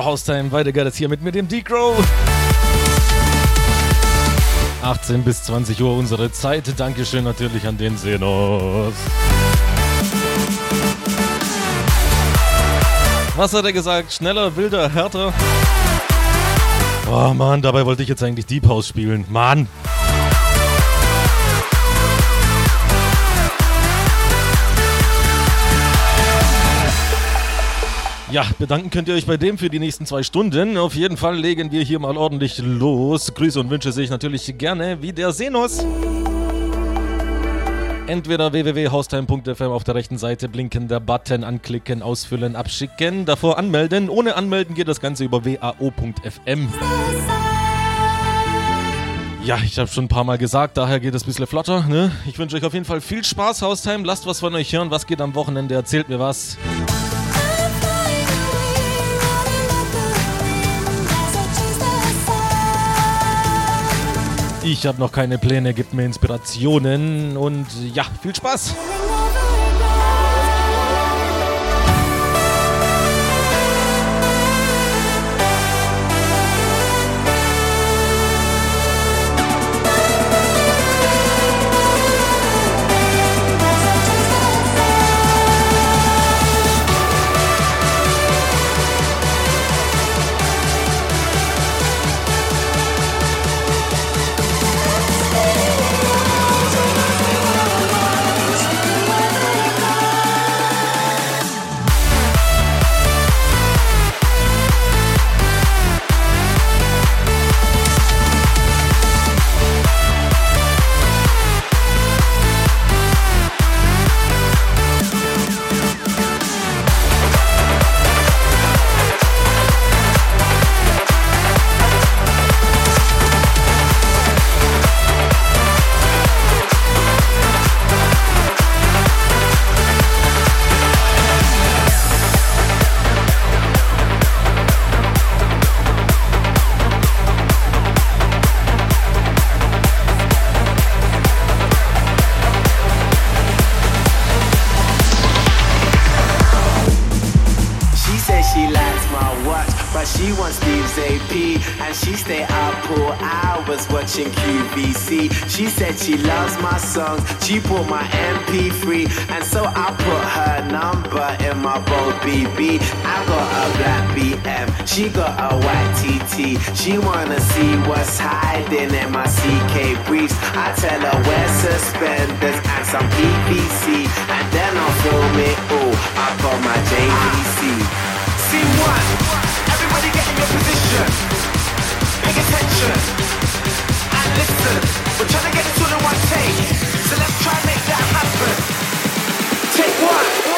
So, Haustime, weiter geht es hier mit, mit dem D-Crow. 18 bis 20 Uhr unsere Zeit. Dankeschön natürlich an den Senos. Was hat er gesagt? Schneller, wilder, härter? Oh Mann, dabei wollte ich jetzt eigentlich Deep House spielen. Mann! Ja, bedanken könnt ihr euch bei dem für die nächsten zwei Stunden. Auf jeden Fall legen wir hier mal ordentlich los. Grüße und Wünsche sehe ich natürlich gerne wie der Senos. Entweder www.haustime.fm auf der rechten Seite blinkender Button anklicken, ausfüllen, abschicken, davor anmelden. Ohne Anmelden geht das Ganze über wao.fm. Ja, ich habe schon ein paar Mal gesagt, daher geht es ein bisschen flotter. Ne? Ich wünsche euch auf jeden Fall viel Spaß, Haustime. Lasst was von euch hören. Was geht am Wochenende? Erzählt mir was. Ich habe noch keine Pläne, gibt mir Inspirationen und ja, viel Spaß! She said she loves my songs, she brought my MP3, and so I put her number in my bold BB. I got a black BM, she got a white TT. She wanna see what's hiding in my CK briefs. I tell her wear suspenders and some PVC, and then I'll film it all up on my JVC. Scene one, everybody get in your position. Pay attention Take one.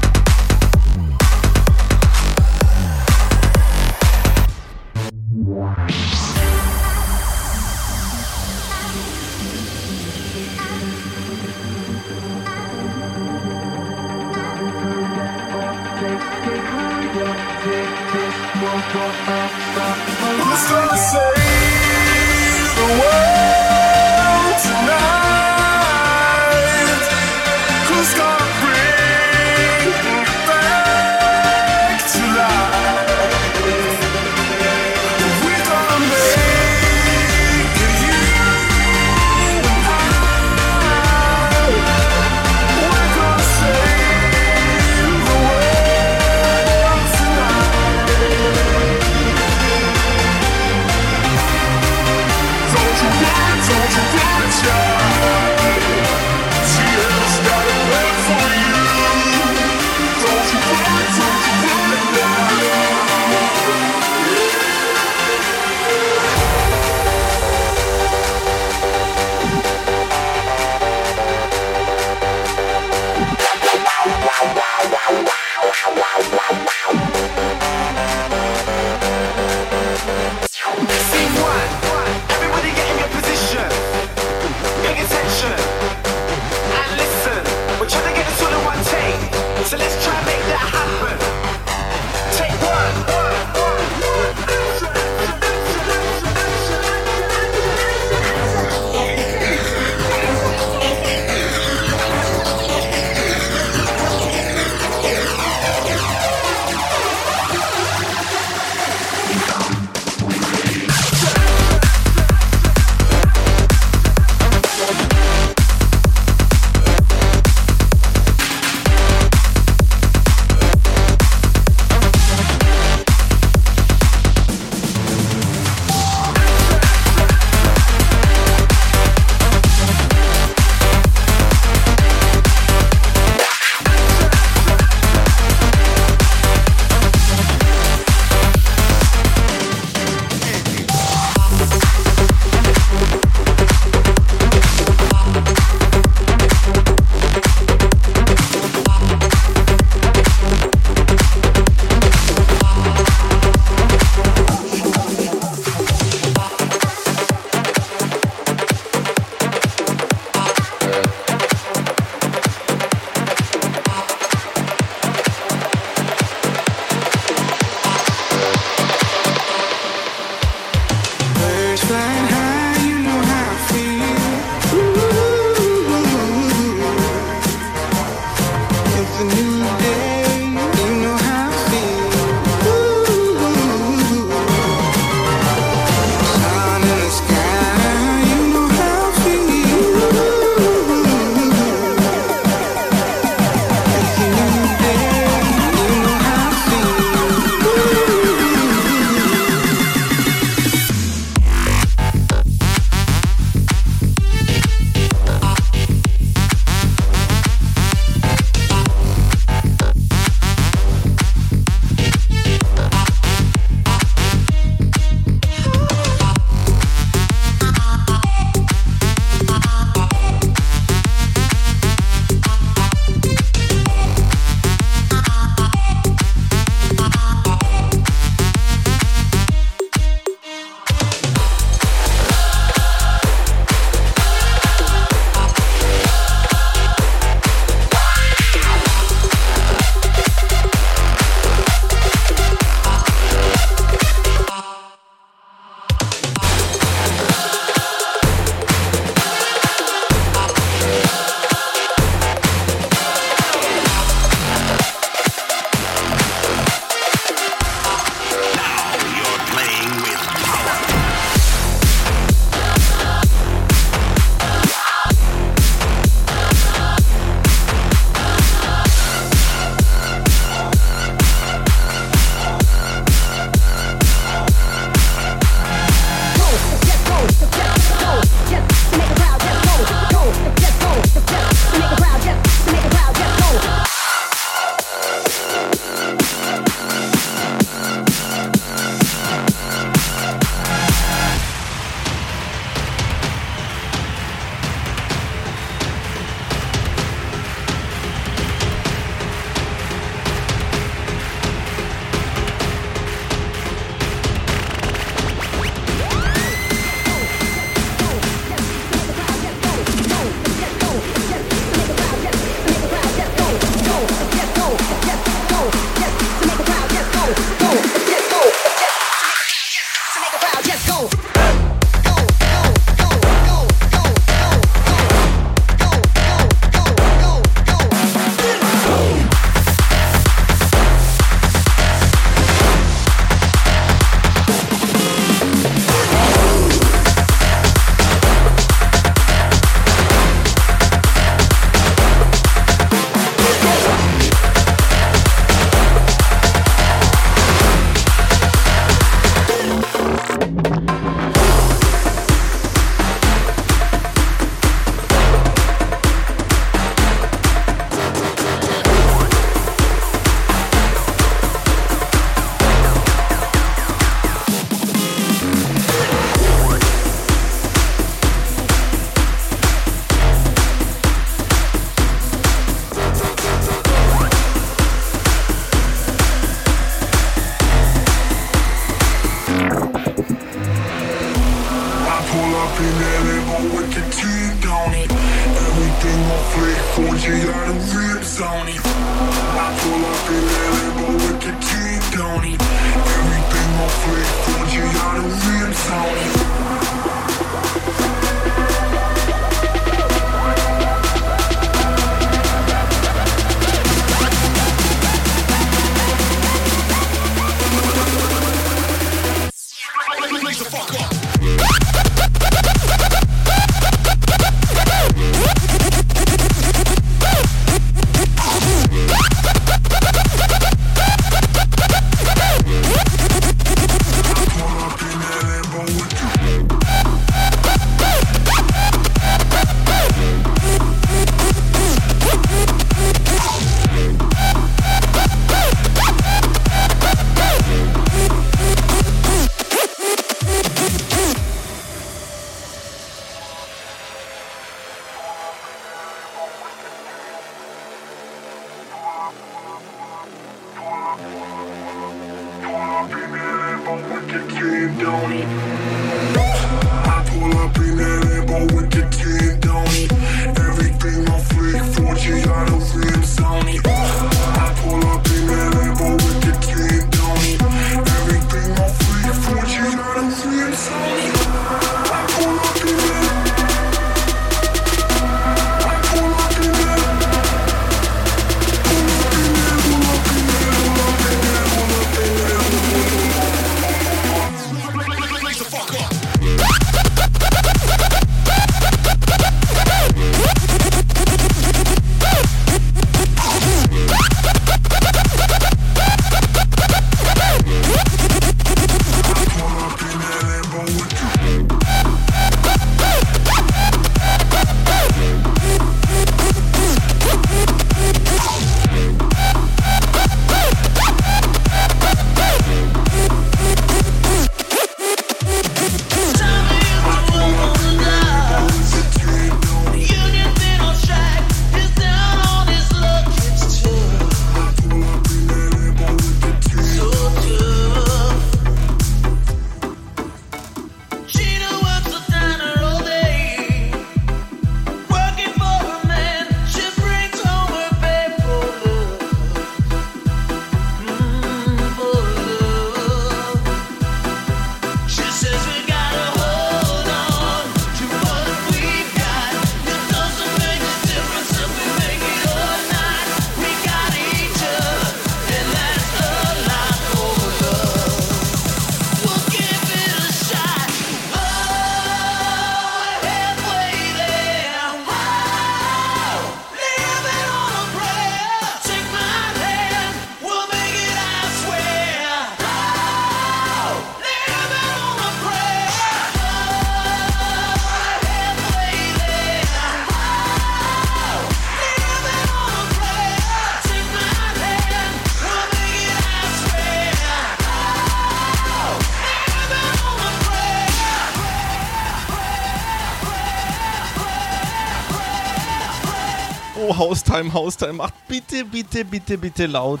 Haustime, Haustime. Macht bitte, bitte, bitte, bitte laut.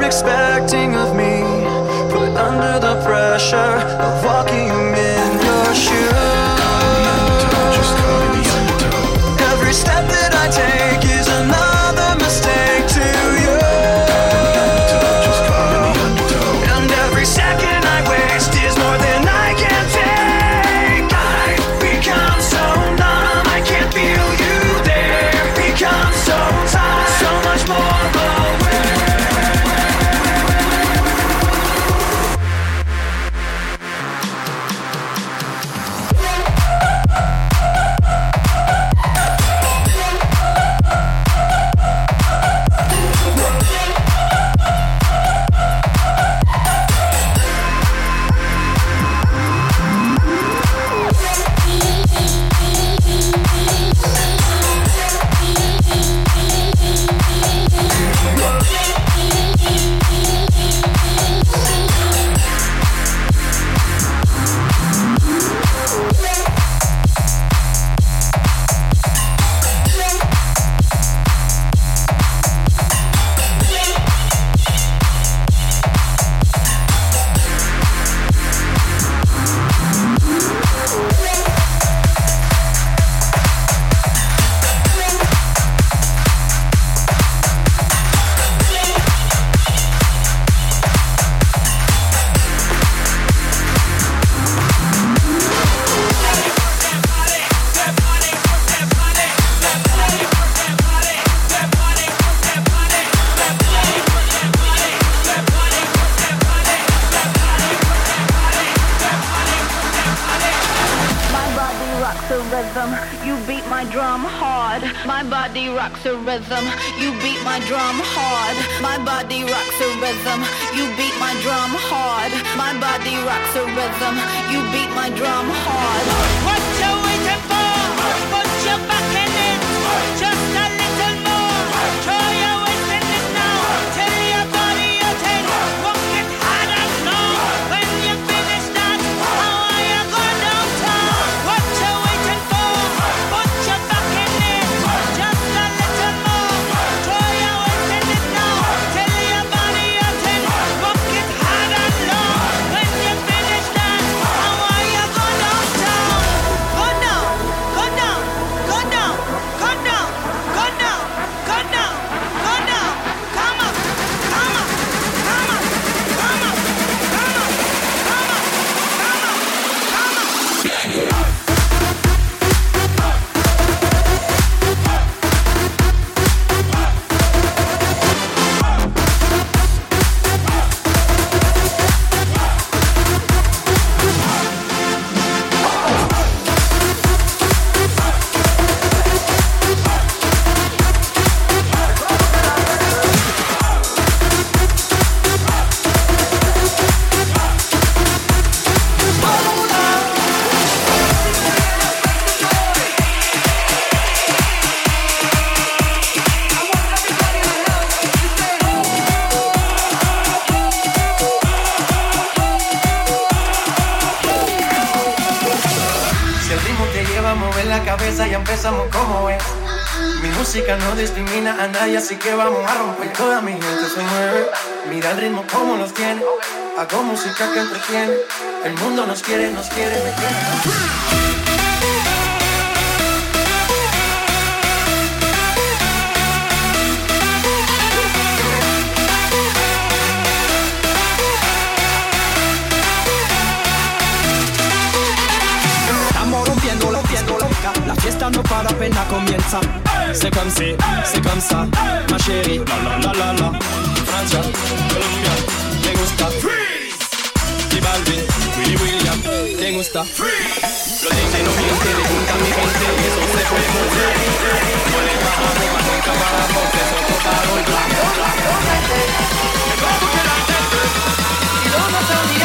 lyrics música no discrimina a nadie, así que vamos a romper. Toda mi gente se mueve, mira el ritmo como los tiene. Hago música que entretiene, el mundo nos quiere, nos quiere, me quiere. La fiesta no para, pena comienza. C'est comme si, c'est comme ça, ma chérie. La la la la la. Francia, Colombia, me gusta. Freeze. Y Balvin, Willy William, me gusta. Freeze. Lo dicen no miente, le gusta mi gente y eso se puede mover. Mueve para arriba, nunca para abajo, son total el blanco. Me va a la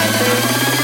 gente y.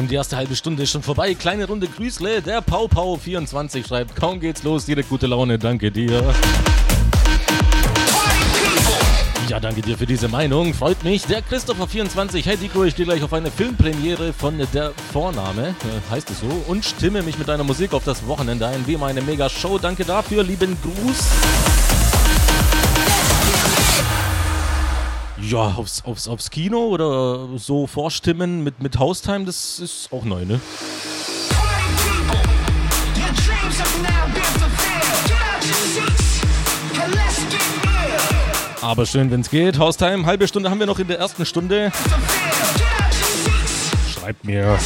Haustime, die erste halbe Stunde ist schon vorbei. Kleine Runde Grüßle. Der Pau Pau 24 schreibt, kaum geht's los, direkt gute Laune, danke dir. Ja, danke dir für diese Meinung. Freut mich. Der Christopher24. Hey Dico, ich stehe gleich auf eine Filmpremiere von der Vorname, äh, heißt es so, und stimme mich mit deiner Musik auf das Wochenende ein. Wie meine Mega-Show. Danke dafür. Lieben Gruß. Ja, aufs, aufs, aufs Kino oder so vorstimmen mit, mit Haustime, das ist auch neu, ne? Aber schön, wenn es geht. Haustime, halbe Stunde haben wir noch in der ersten Stunde. Schreibt mir.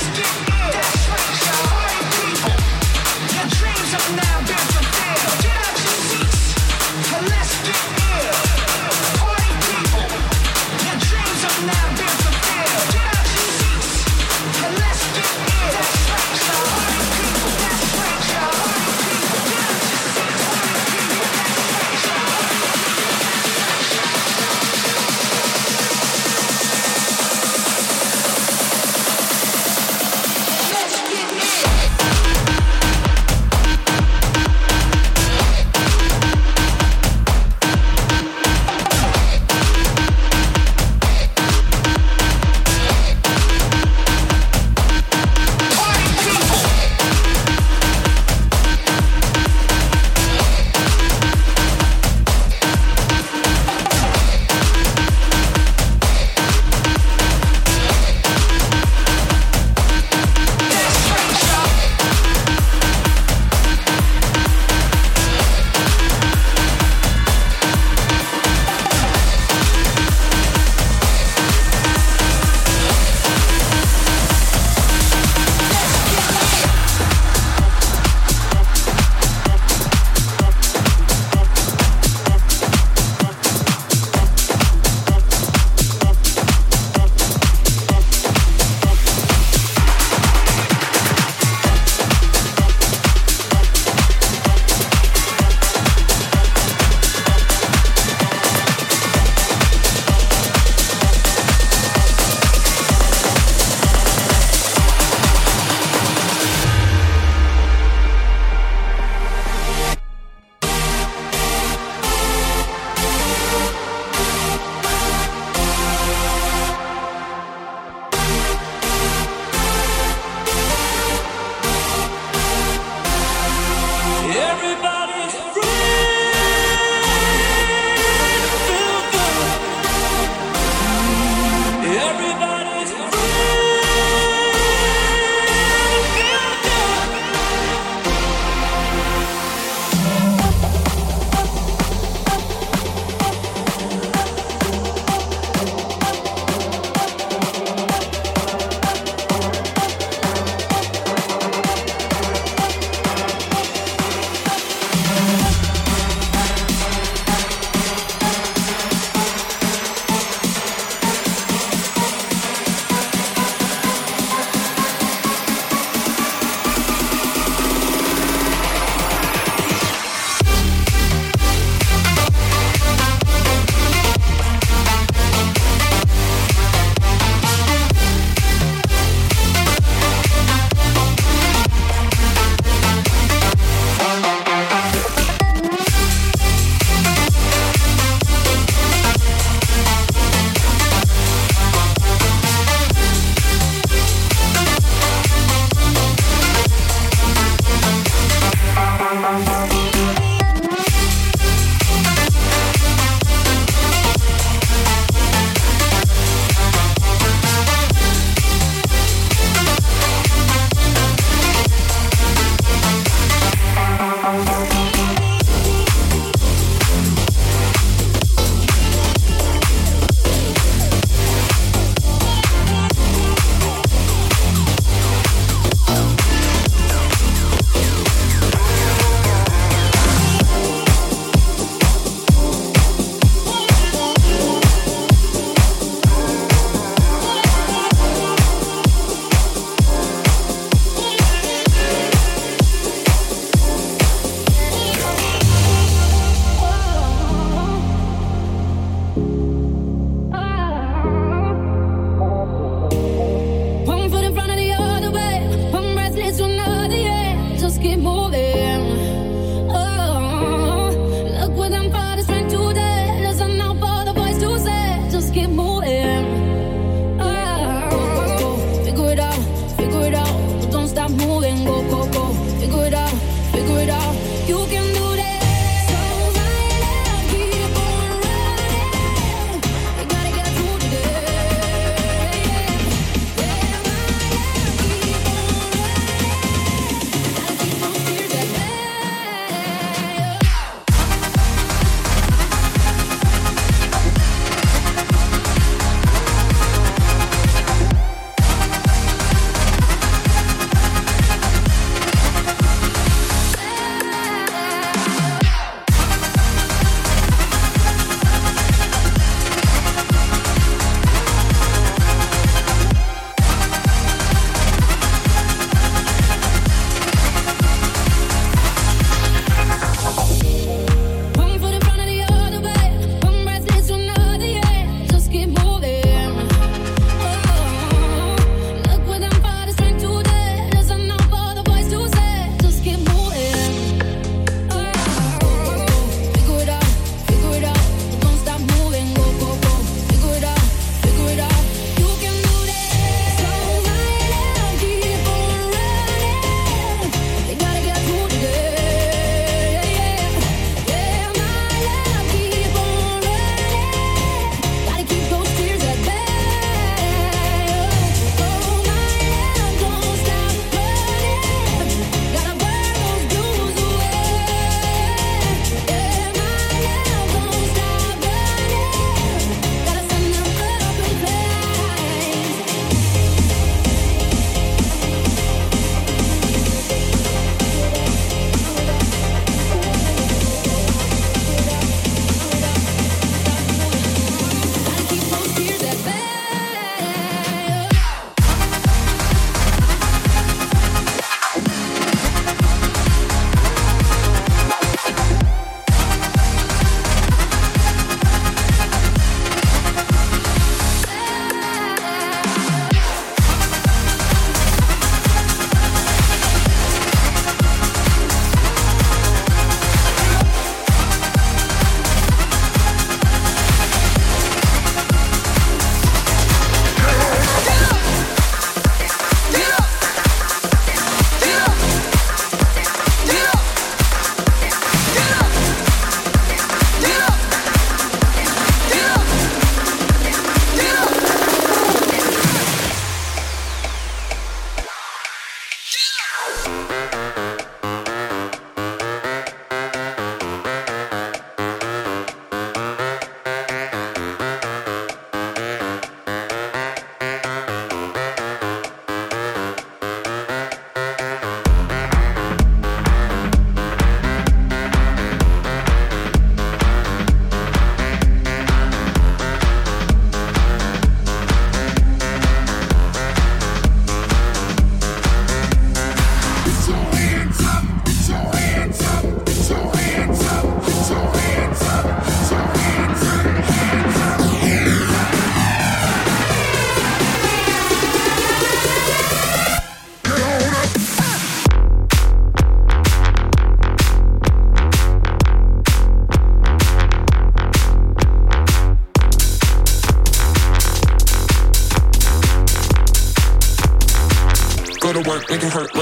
It can hurt.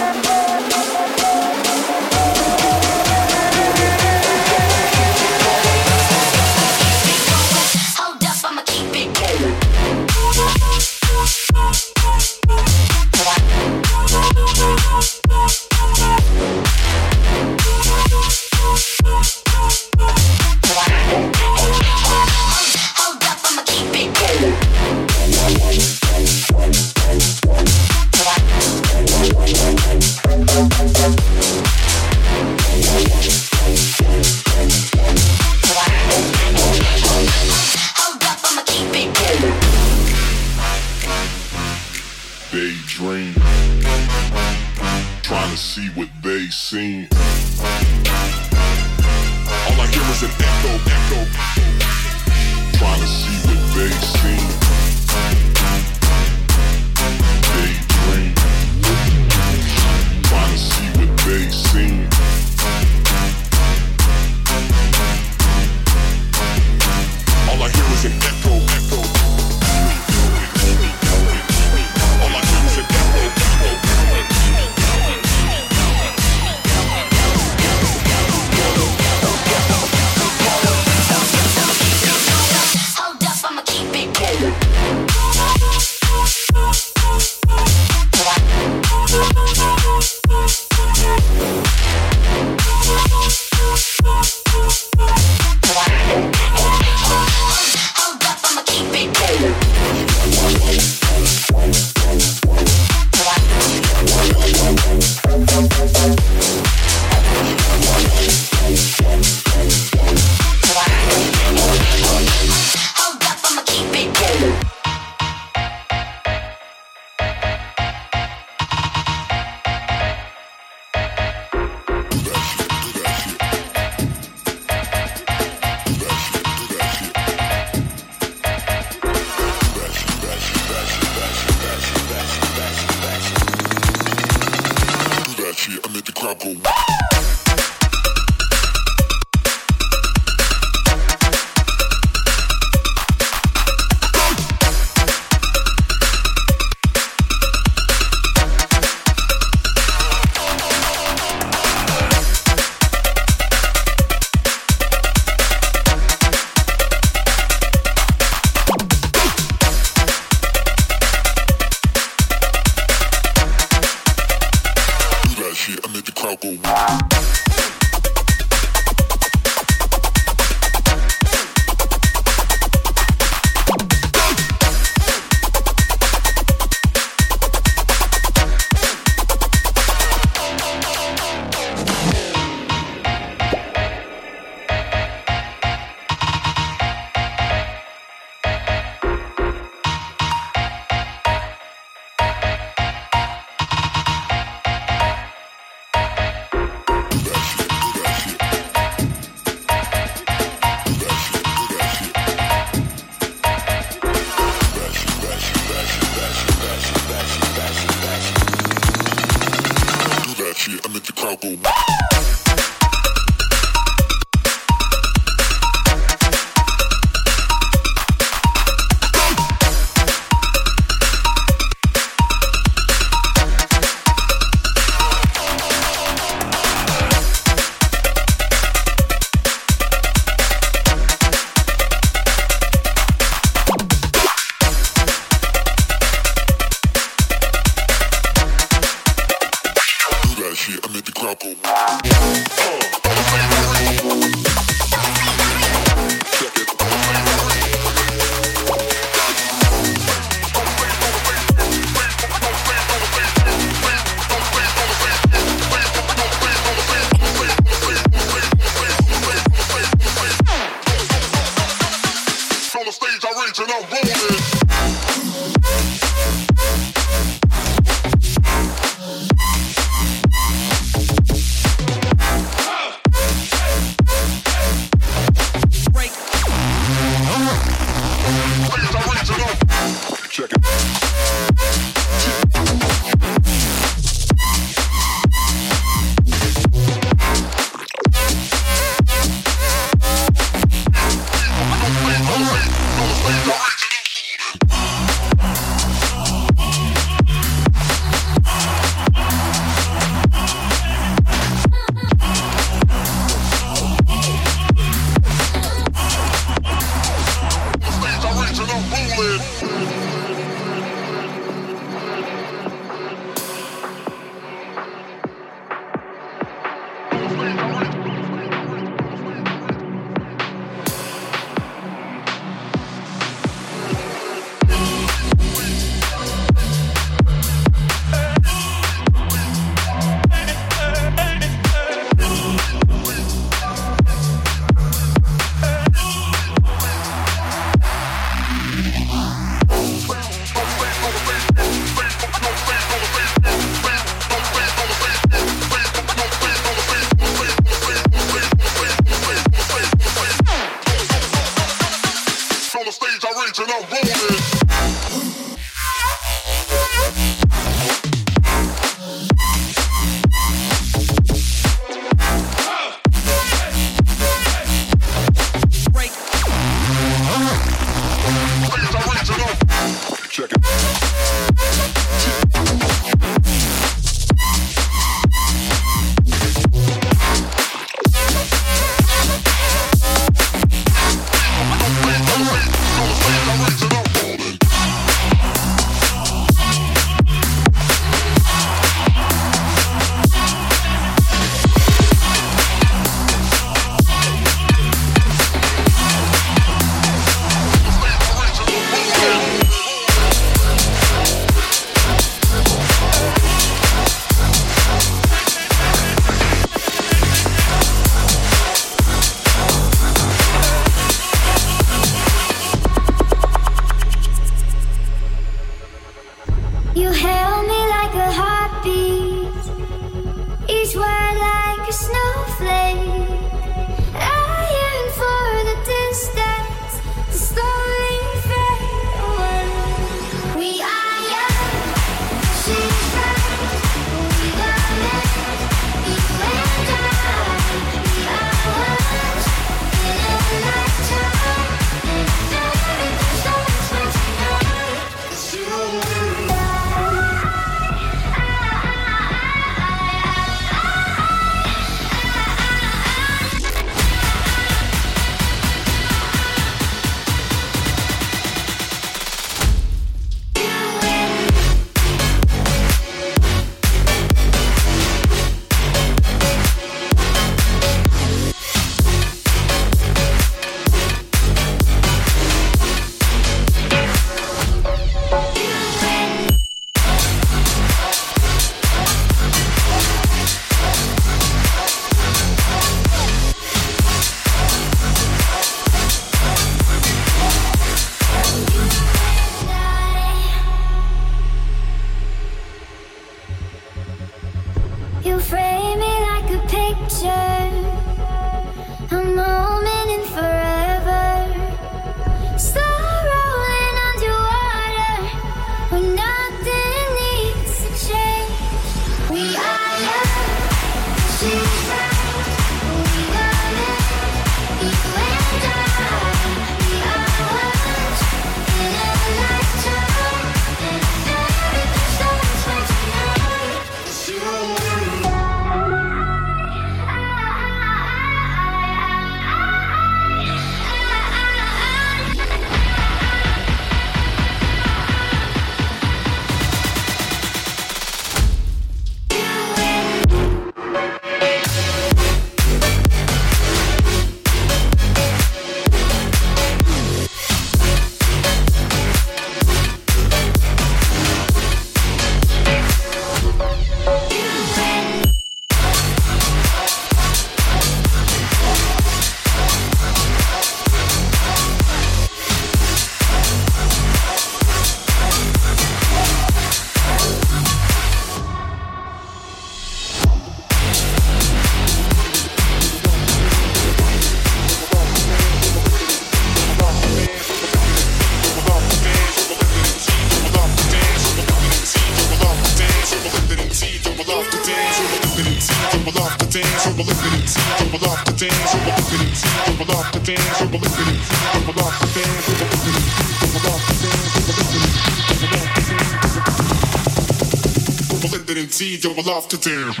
Off the dance.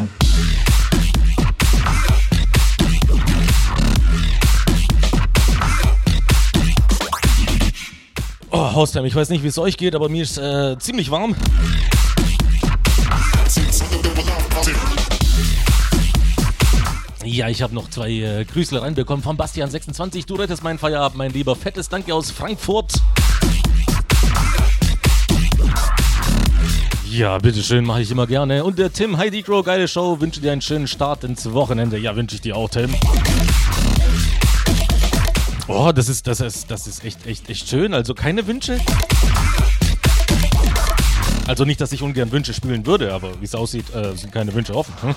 Oh, Haustime, ich weiß nicht, wie es euch geht, aber mir ist äh, ziemlich warm. Ja, ich habe noch zwei äh, Grüßle reinbekommen von Bastian26. Du rettest meinen Feierabend, mein lieber Fettes. Danke aus Frankfurt. Ja, bitteschön, mache ich immer gerne. Und der Tim, Heidi Crow, geile Show. Wünsche dir einen schönen Start ins Wochenende. Ja, wünsche ich dir auch, Tim. Oh, das ist, das ist, das ist echt, echt, echt schön. Also keine Wünsche? Also nicht, dass ich ungern Wünsche spielen würde, aber wie es aussieht, äh, sind keine Wünsche offen. Hm?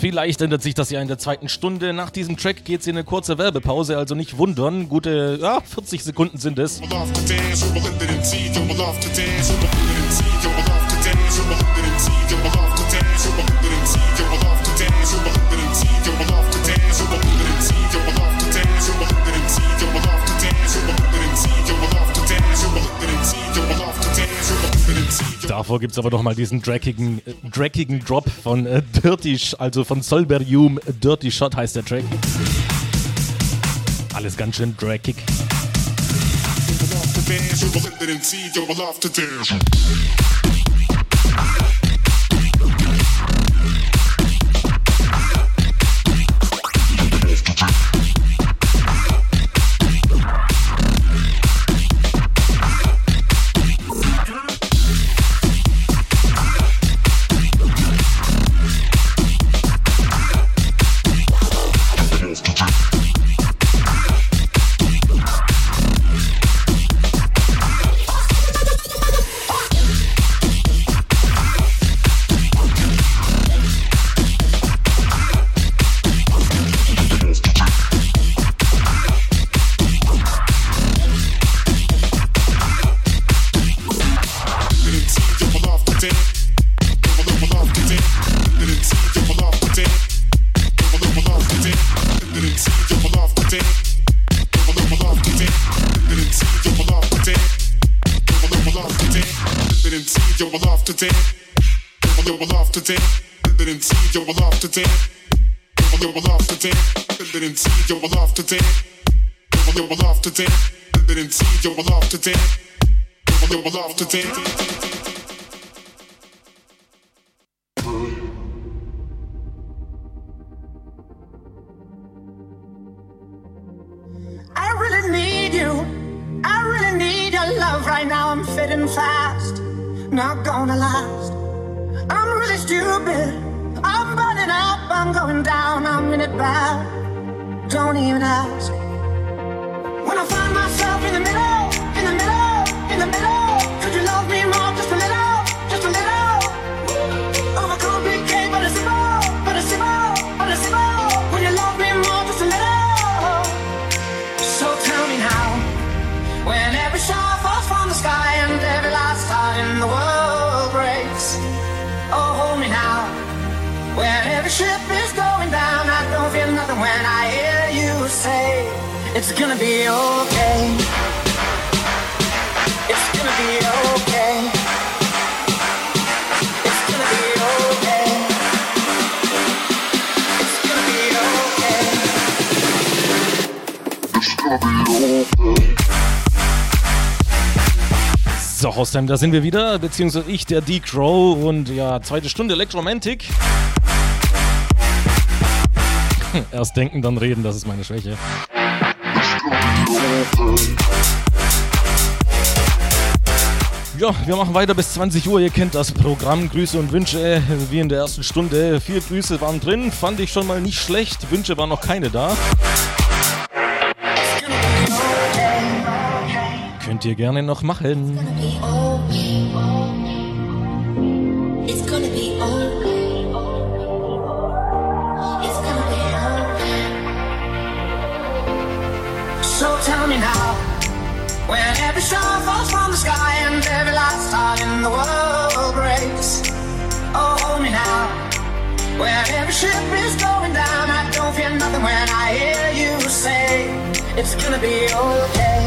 Vielleicht ändert sich das ja in der zweiten Stunde. Nach diesem Track geht es in eine kurze Werbepause, also nicht wundern. Gute ja, 40 Sekunden sind es. Davor gibt es aber noch mal diesen drackigen, äh, drackigen Drop von äh, Dirty, also von Solberium. Dirty Shot heißt der Track. Alles ganz schön drackig. I really need you. I really need your love right now. I'm fitting fast, not gonna last. I'm really stupid. I'm burning up, I'm going down, I'm in it bad. Don't even ask. When I find myself in the middle, in the middle, in the middle, could you love me more? Just a little, just a little. Oh, Overcomplicate, but it's simple, but it's simple, but it's simple. When you love me more, just a little. So tell me now, when every star falls from the sky and every last star in the world breaks. Oh, hold me now, when every ship is going down, I don't feel nothing when I say it's gonna be okay. It's gonna be okay. It's gonna be okay. It's gonna be okay. So, Haustime, da sind wir wieder, beziehungsweise ich, der D-Crow und ja, zweite Stunde Electromantic. Erst denken, dann reden, das ist meine Schwäche. Ja, wir machen weiter bis 20 Uhr. Ihr kennt das Programm. Grüße und Wünsche wie in der ersten Stunde. Vier Grüße waren drin, fand ich schon mal nicht schlecht. Wünsche waren noch keine da. Könnt ihr gerne noch machen. It's gonna When every star falls from the sky and every last star in the world breaks. Oh, hold me now. When every ship is going down, I don't fear nothing when I hear you say, It's gonna be okay.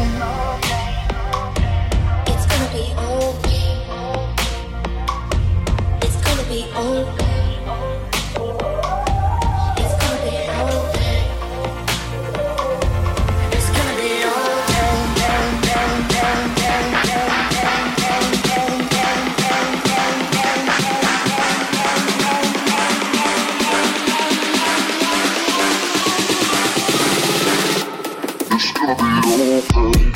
It's gonna be okay. It's gonna be okay. over.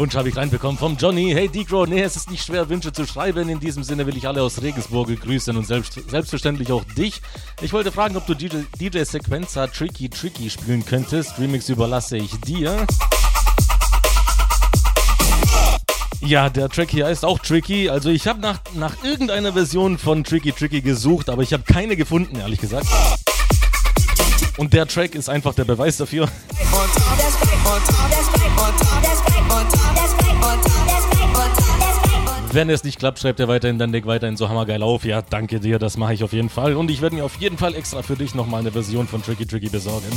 Wunsch habe ich reinbekommen vom Johnny. Hey Dicro, nee, es ist nicht schwer, Wünsche zu schreiben. In diesem Sinne will ich alle aus Regensburg grüßen und selbst, selbstverständlich auch dich. Ich wollte fragen, ob du DJ, DJ Sequenza Tricky Tricky spielen könntest. Remix überlasse ich dir. Ja, der Track hier heißt auch Tricky. Also ich habe nach, nach irgendeiner Version von Tricky Tricky gesucht, aber ich habe keine gefunden, ehrlich gesagt. Und der Track ist einfach der Beweis dafür. Und, Wenn es nicht klappt, schreibt er weiterhin dann Deck weiterhin so hammergeil auf. Ja, danke dir, das mache ich auf jeden Fall. Und ich werde mir auf jeden Fall extra für dich nochmal eine Version von Tricky Tricky besorgen.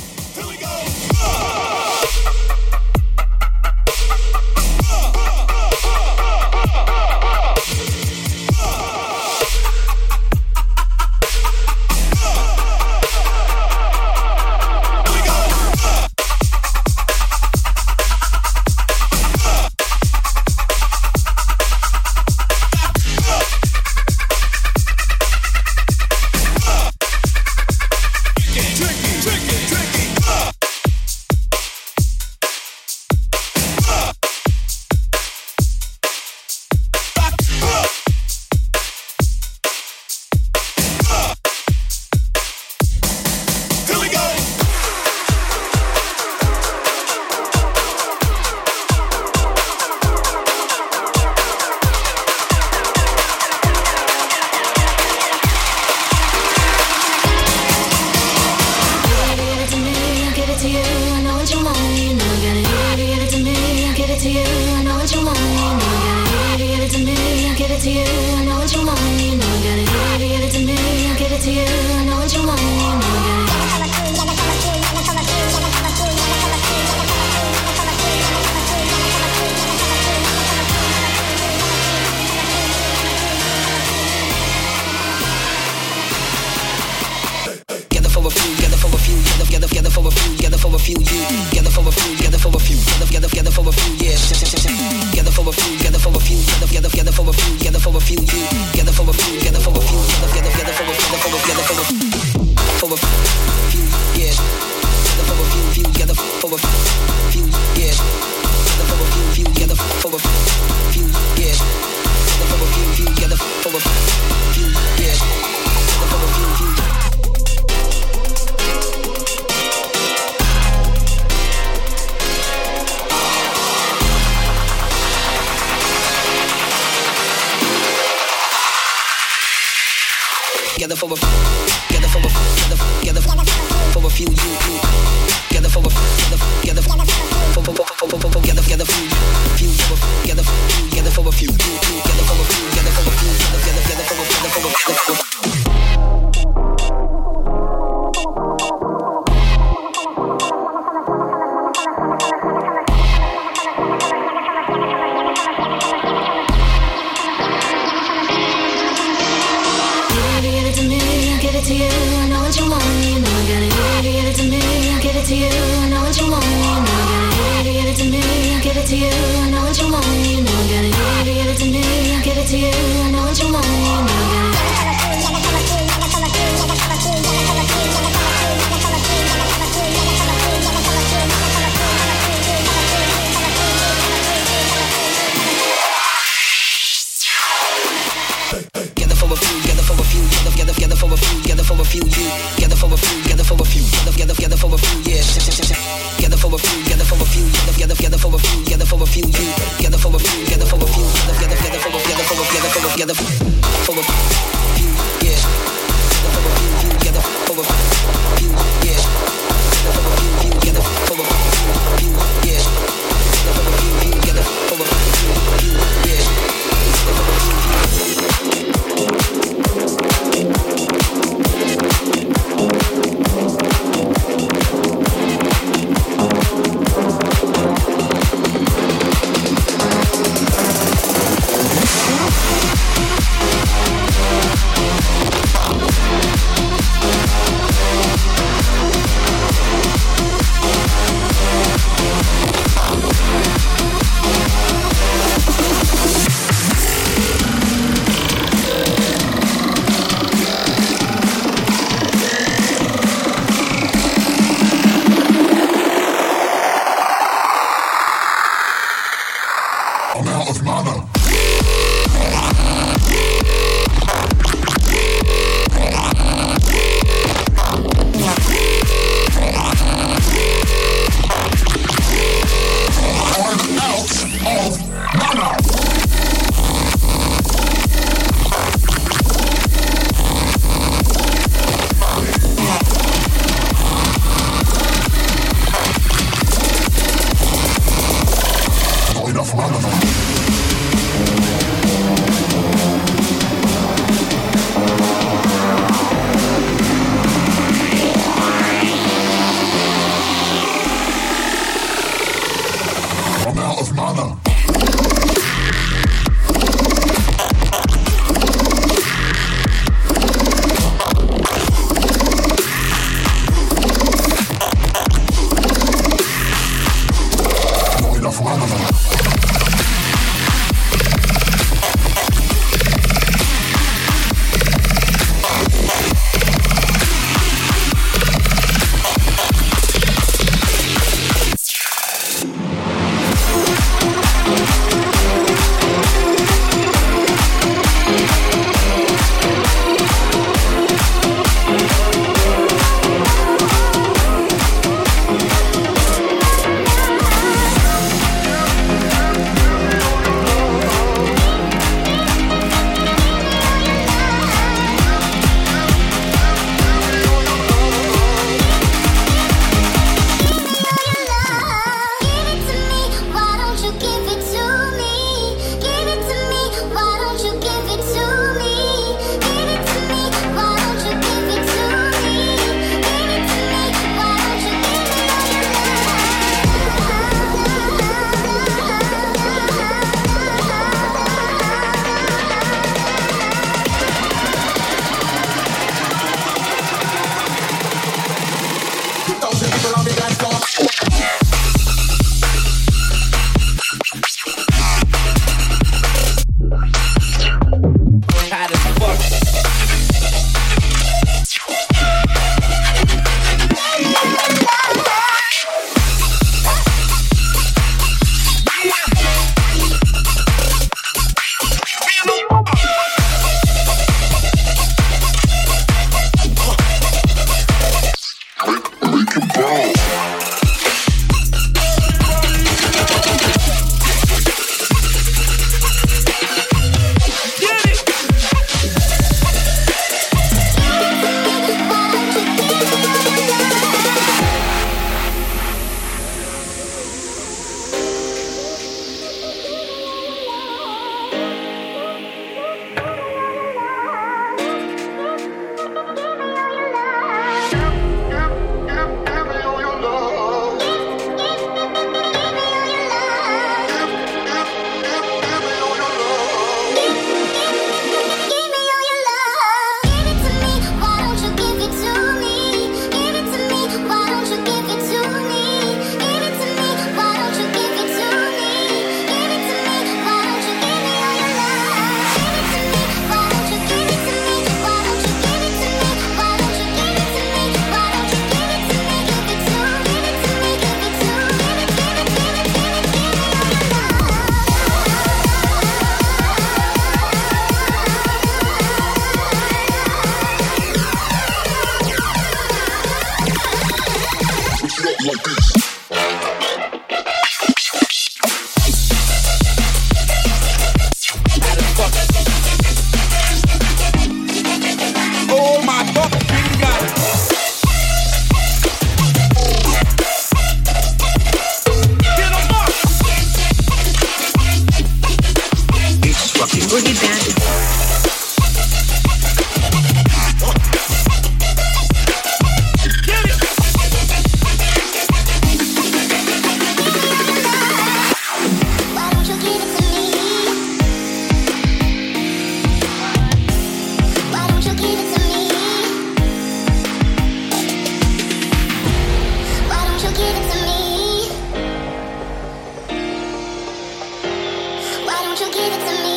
Won't you give it to me?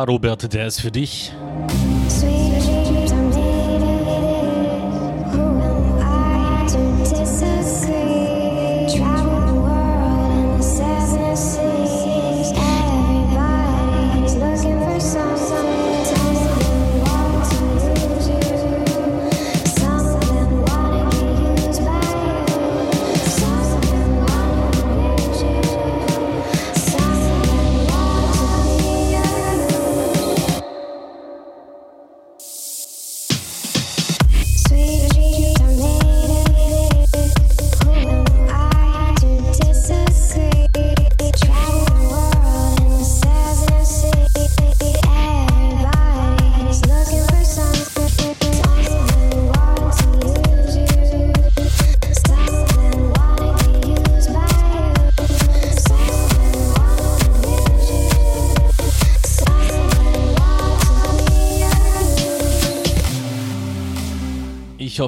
Ja, Robert, der ist für dich.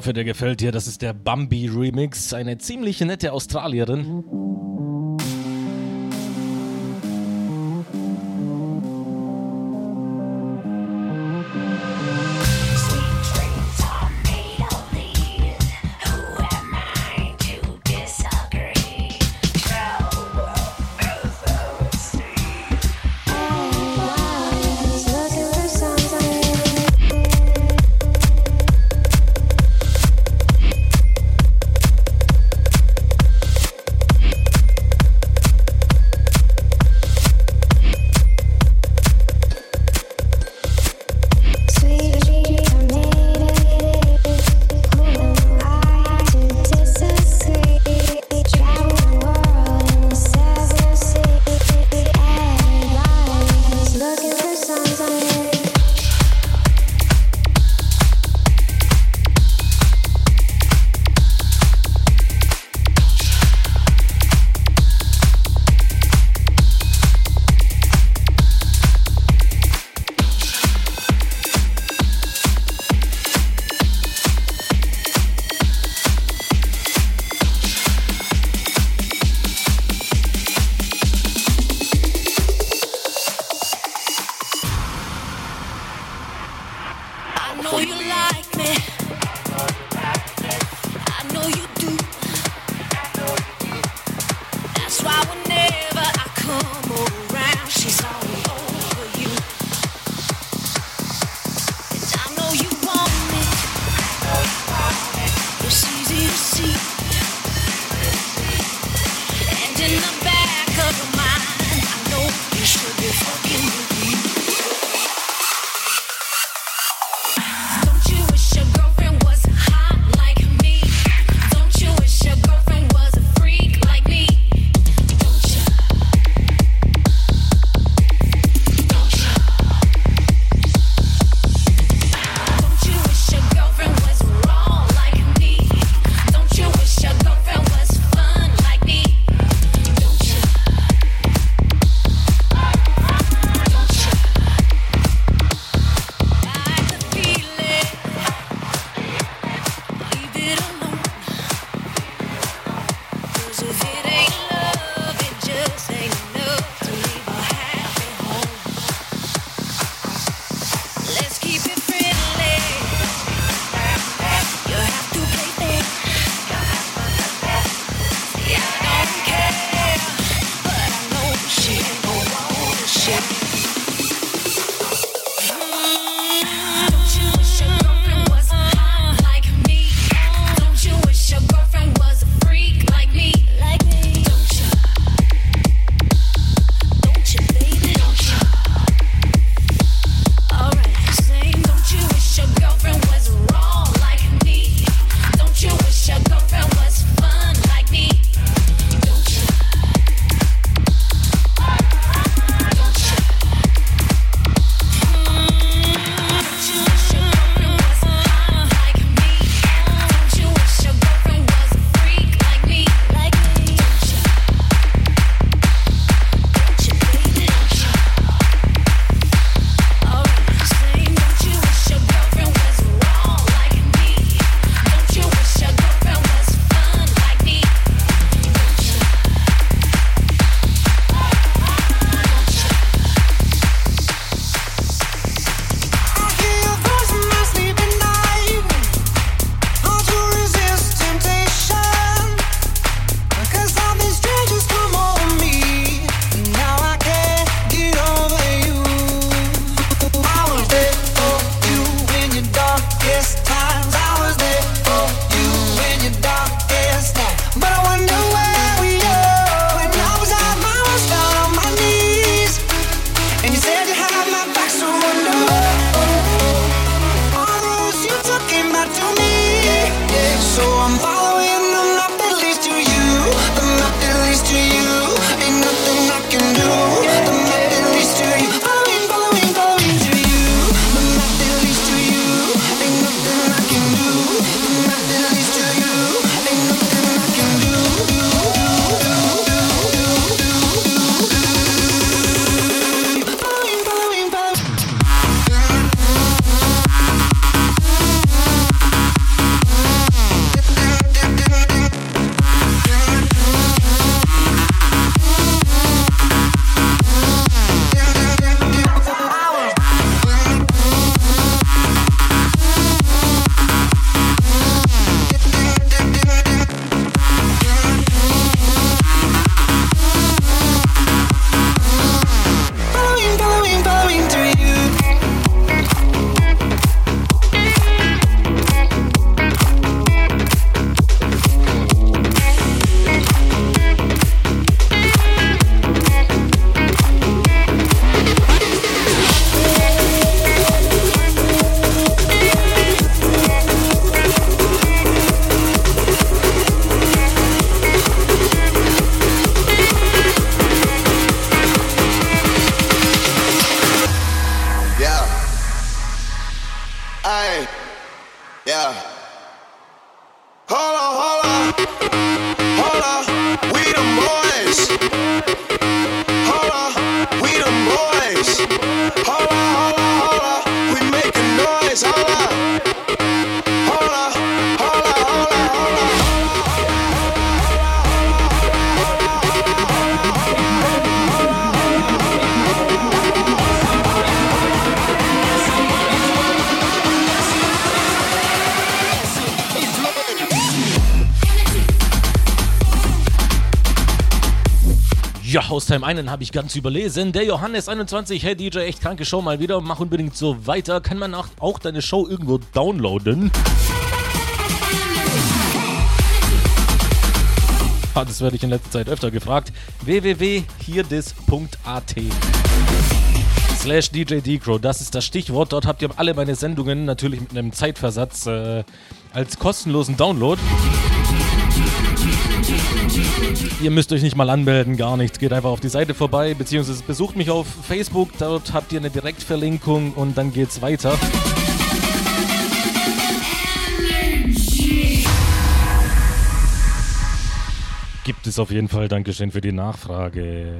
hoffe, der gefällt dir. Das ist der Bambi Remix, eine ziemlich nette Australierin. Halftime. Einen habe ich ganz überlesen. Der Johannes 21. Hey DJ, echt kranke Show mal wieder. Mach unbedingt so weiter. Kann man auch, auch deine Show irgendwo downloaden? Ah, das werde ich in letzter Zeit öfter gefragt. www.hierdis.at slash DJ Decro. Das ist das Stichwort. Dort habt ihr alle meine Sendungen natürlich mit einem Zeitversatz äh, als kostenlosen Download. Ihr müsst euch nicht mal anmelden, gar nichts. Geht einfach auf die Seite vorbei, beziehungsweise besucht mich auf Facebook. Dort habt ihr eine Direktverlinkung und dann geht's weiter. Gibt es auf jeden Fall. Dankeschön für die Nachfrage.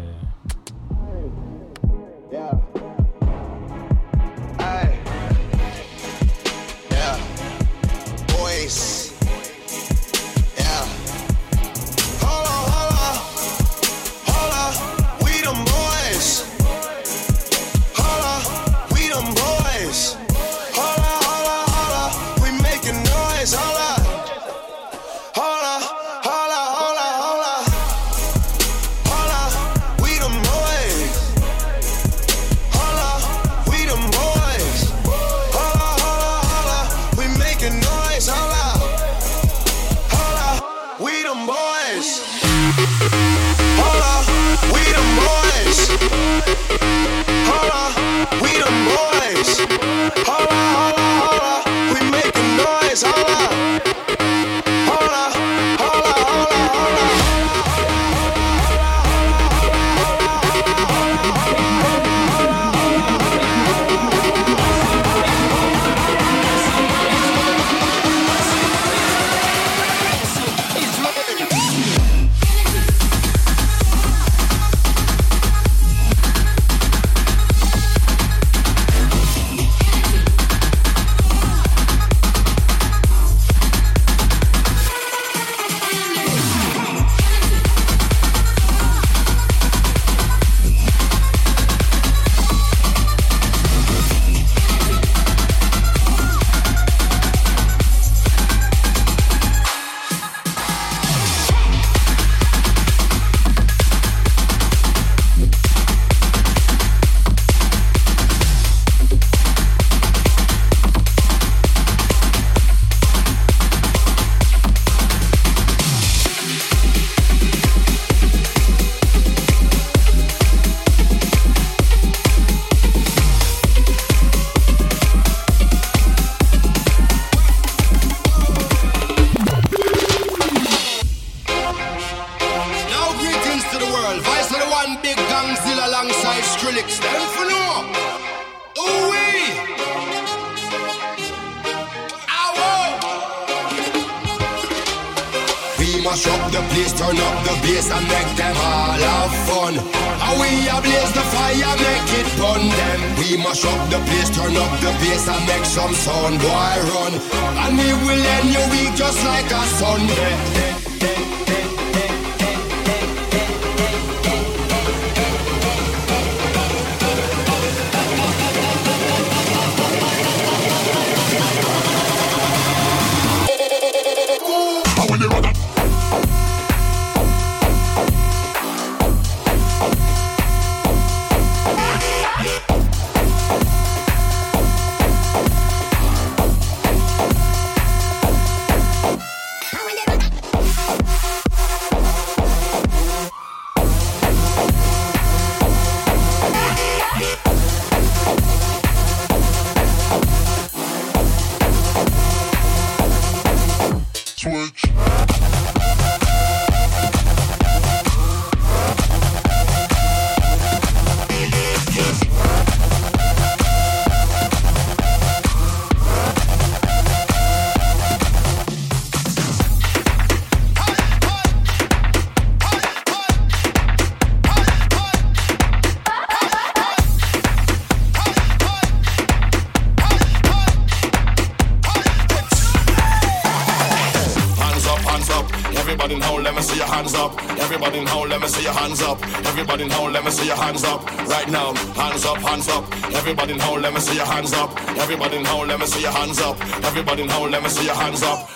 Everybody hole, let me see your hands up.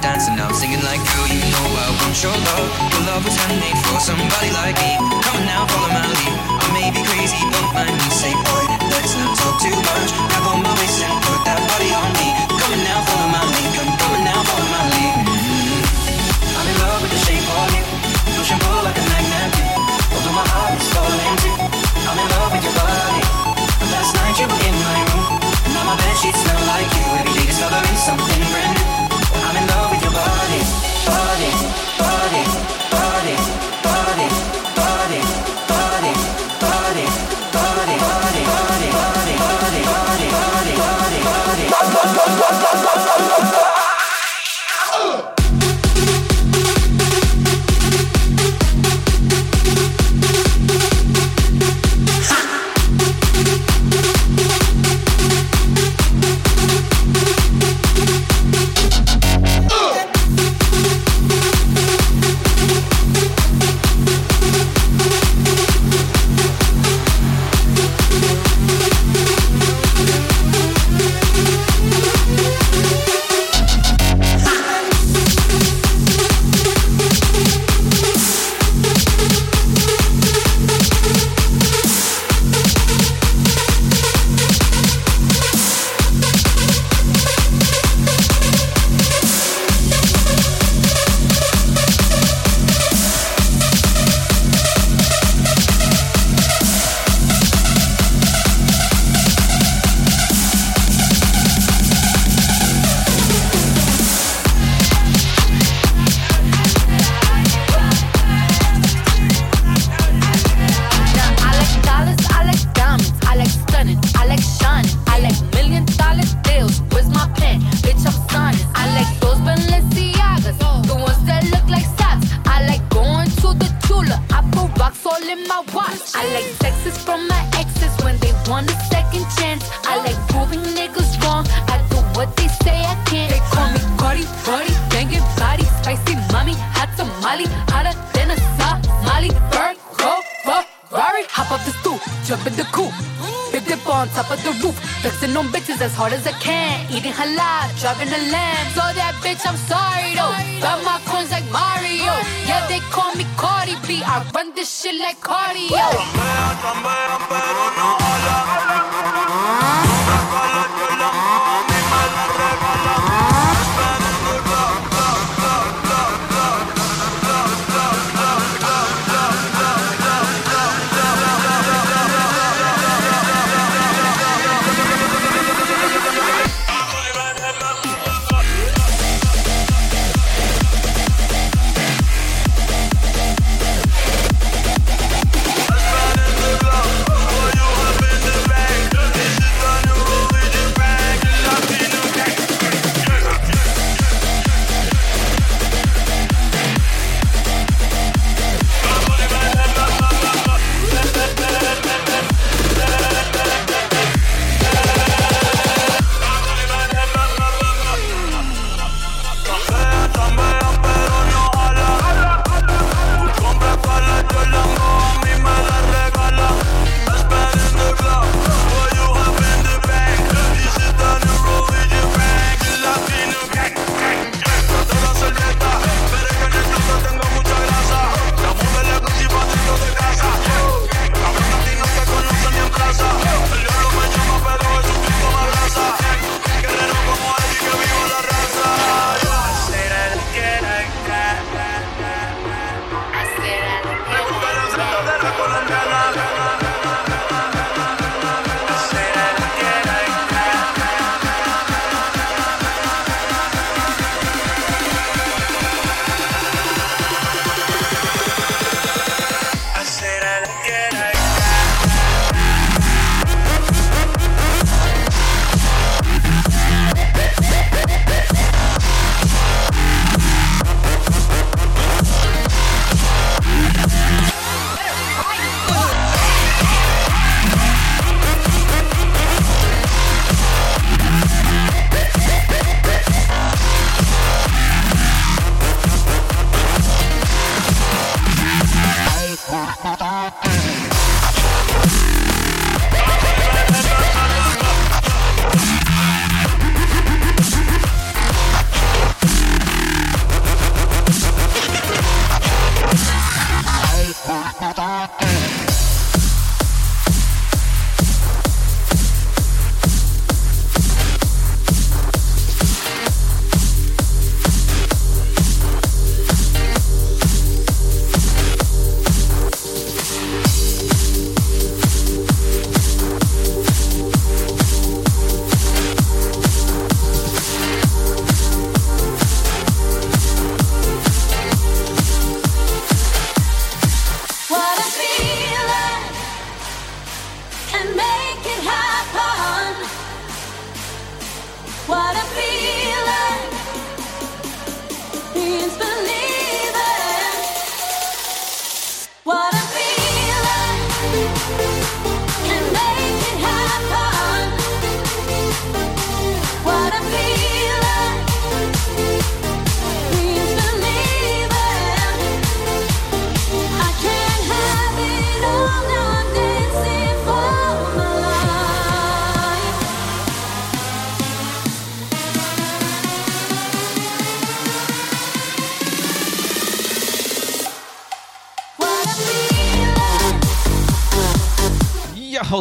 dancing I'm singing like, girl, you know I want your love. Your love was handmade for somebody like me.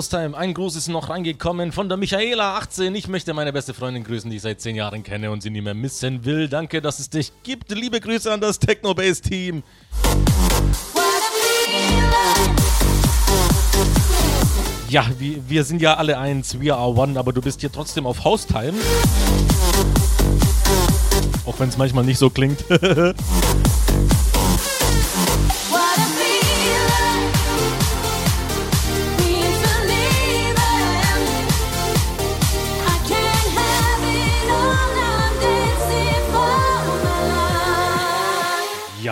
Haustime, ein Gruß ist noch reingekommen von der Michaela 18. Ich möchte meine beste Freundin grüßen, die ich seit 10 Jahren kenne und sie nie mehr missen will. Danke, dass es dich gibt. Liebe Grüße an das Techno-Bass-Team. Ja, wir, wir sind ja alle eins, we are one, aber du bist hier trotzdem auf Haustime. Auch wenn es manchmal nicht so klingt.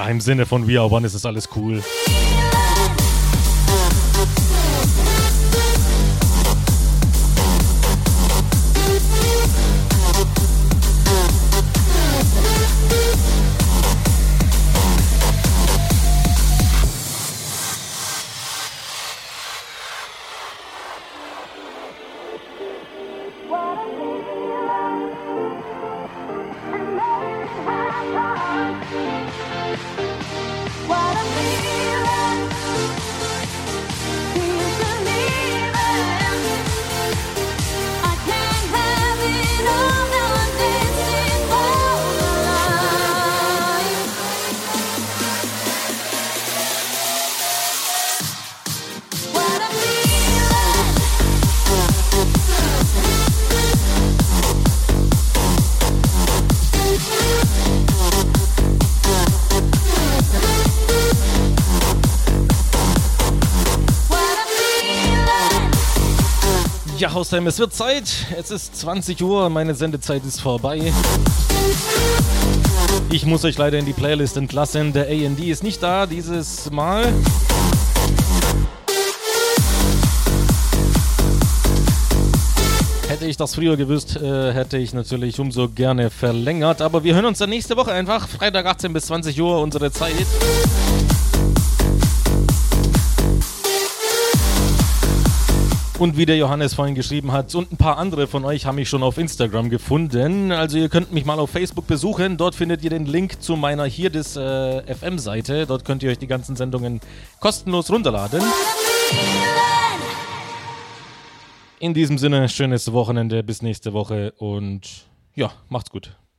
im Sinne von we are one ist es alles cool. Haustime, es wird Zeit. Es ist 20 Uhr, meine Sendezeit ist vorbei. Ich muss euch leider in die Playlist entlassen. Der AD ist nicht da dieses Mal. Hätte ich das früher gewusst, äh, hätte ich natürlich umso gerne verlängert. Aber wir hören uns dann nächste Woche einfach. Freitag 18 bis 20 Uhr unsere Zeit. Und wie der Johannes vorhin geschrieben hat, und ein paar andere von euch haben mich schon auf Instagram gefunden. Also ihr könnt mich mal auf Facebook besuchen. Dort findet ihr den Link zu meiner hier des äh, FM-Seite. Dort könnt ihr euch die ganzen Sendungen kostenlos runterladen. In diesem Sinne, schönes Wochenende, bis nächste Woche und ja, macht's gut.